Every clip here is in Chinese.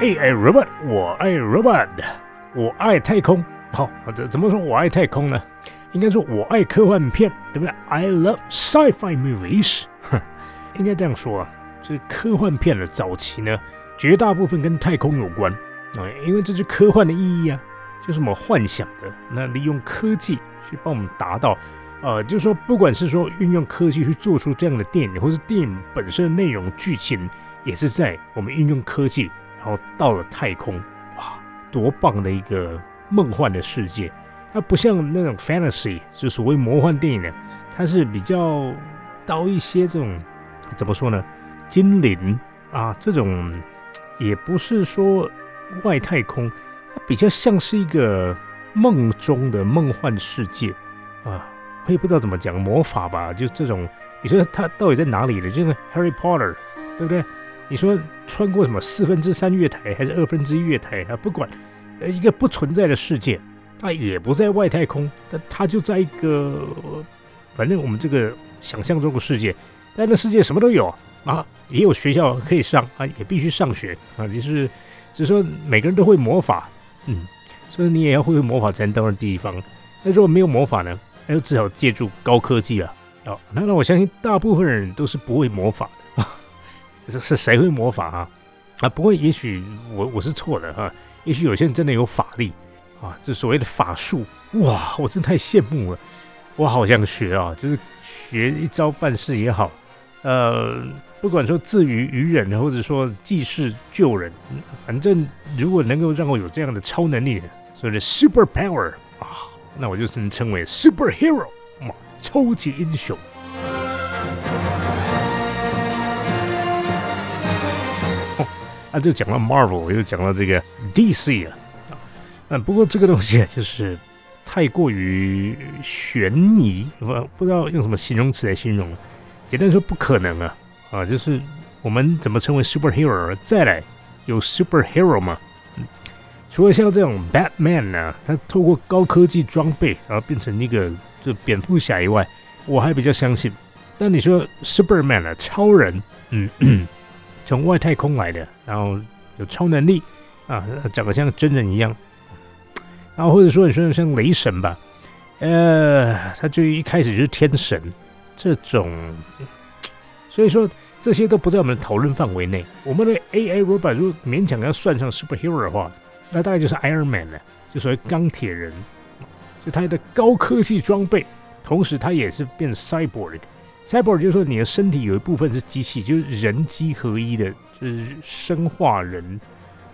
AI robot，我爱 robot，我爱太空。好，怎怎么说我爱太空呢？应该说我爱科幻片，对不对？I love sci-fi movies。哼，应该这样说啊。这科幻片的早期呢，绝大部分跟太空有关啊，因为这是科幻的意义啊，就是我们幻想的。那利用科技去帮我们达到，呃，就是说，不管是说运用科技去做出这样的电影，或是电影本身的内容剧情，也是在我们运用科技，然后到了太空，哇，多棒的一个梦幻的世界！它不像那种 fantasy，就所谓魔幻电影呢，它是比较到一些这种怎么说呢，精灵啊这种，也不是说外太空，它比较像是一个梦中的梦幻世界啊，我也不知道怎么讲魔法吧，就这种，你说它到底在哪里的？就是 Harry Potter，对不对？你说穿过什么四分之三月台还是二分之一月台啊？不管，呃，一个不存在的世界。它也不在外太空，但它就在一个，反正我们这个想象中的世界，但那世界什么都有啊，也有学校可以上啊，也必须上学啊，就是，只是说每个人都会魔法，嗯，所以你也要会魔法才能到那地方。那如果没有魔法呢，那就只好借助高科技了。哦，那那我相信大部分人都是不会魔法的啊，这是谁会魔法啊？啊，不会，也许我我是错的哈，也许有些人真的有法力。啊，这所谓的法术，哇，我真太羡慕了，我好想学啊，就是学一招半式也好，呃，不管说自娱于人，或者说济世救人，反正如果能够让我有这样的超能力，所谓的 super power 啊，那我就能称为 superhero 嘛，超级英雄。啊，就讲到 Marvel，又讲到这个 DC 了。嗯，不过这个东西就是太过于悬疑，不不知道用什么形容词来形容。简单说，不可能啊啊！就是我们怎么称为 superhero？再来有 superhero 吗？除了像这种 Batman 呢，他透过高科技装备然后变成一个就蝙蝠侠以外，我还比较相信。但你说 Superman 啊，超人，嗯，从外太空来的，然后有超能力啊，长得像真人一样。然后或者说你说像雷神吧，呃，他就一开始就是天神这种，所以说这些都不在我们的讨论范围内。我们的 AI robot 如果勉强要算上 superhero 的话，那大概就是 Iron Man 了，就所谓钢铁人，就他的高科技装备，同时他也是变 cyborg。Cyborg 就是说你的身体有一部分是机器，就是人机合一的，就是生化人。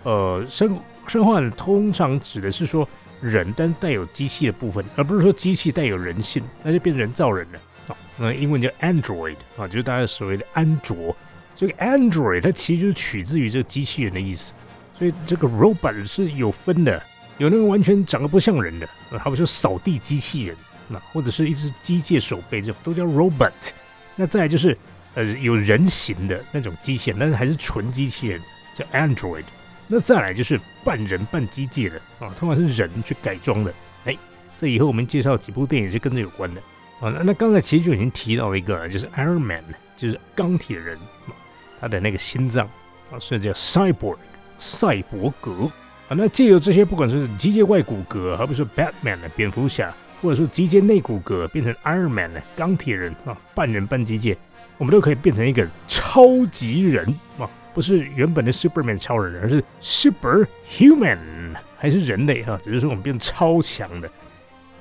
呃，生生化人通常指的是说。人，但带有机器的部分，而不是说机器带有人性，那就变人造人了。啊，那英文叫 android 啊，就是大家所谓的安卓。这个 android 它其实就是取自于这个机器人的意思。所以这个 robot 是有分的，有那个完全长得不像人的，好比说扫地机器人，那或者是一只机械手背，这种都叫 robot。那再来就是呃有人形的那种机器人，但是还是纯机器人，叫 android。那再来就是半人半机械的啊，通常是人去改装的。哎，这以后我们介绍几部电影是跟这有关的啊。那那刚才其实就已经提到一个，就是 Iron Man，就是钢铁人，他的那个心脏啊，所以叫 Cyborg，赛博格啊。那借由这些，不管是机械外骨骼，好比说 Batman 的蝙蝠侠，或者说机械内骨骼变成 Iron Man 的钢铁人啊，半人半机械，我们都可以变成一个超级人啊。不是原本的 Superman 超人，而是 Super Human，还是人类哈？只是说我们变超强的，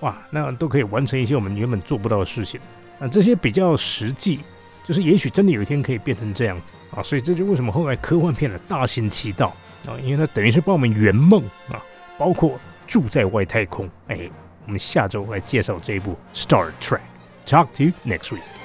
哇，那都可以完成一些我们原本做不到的事情。那这些比较实际，就是也许真的有一天可以变成这样子啊。所以这就为什么后来科幻片的大行其道啊，因为它等于是帮我们圆梦啊，包括住在外太空。哎，我们下周来介绍这一部 Star Trek。Talk to you next week.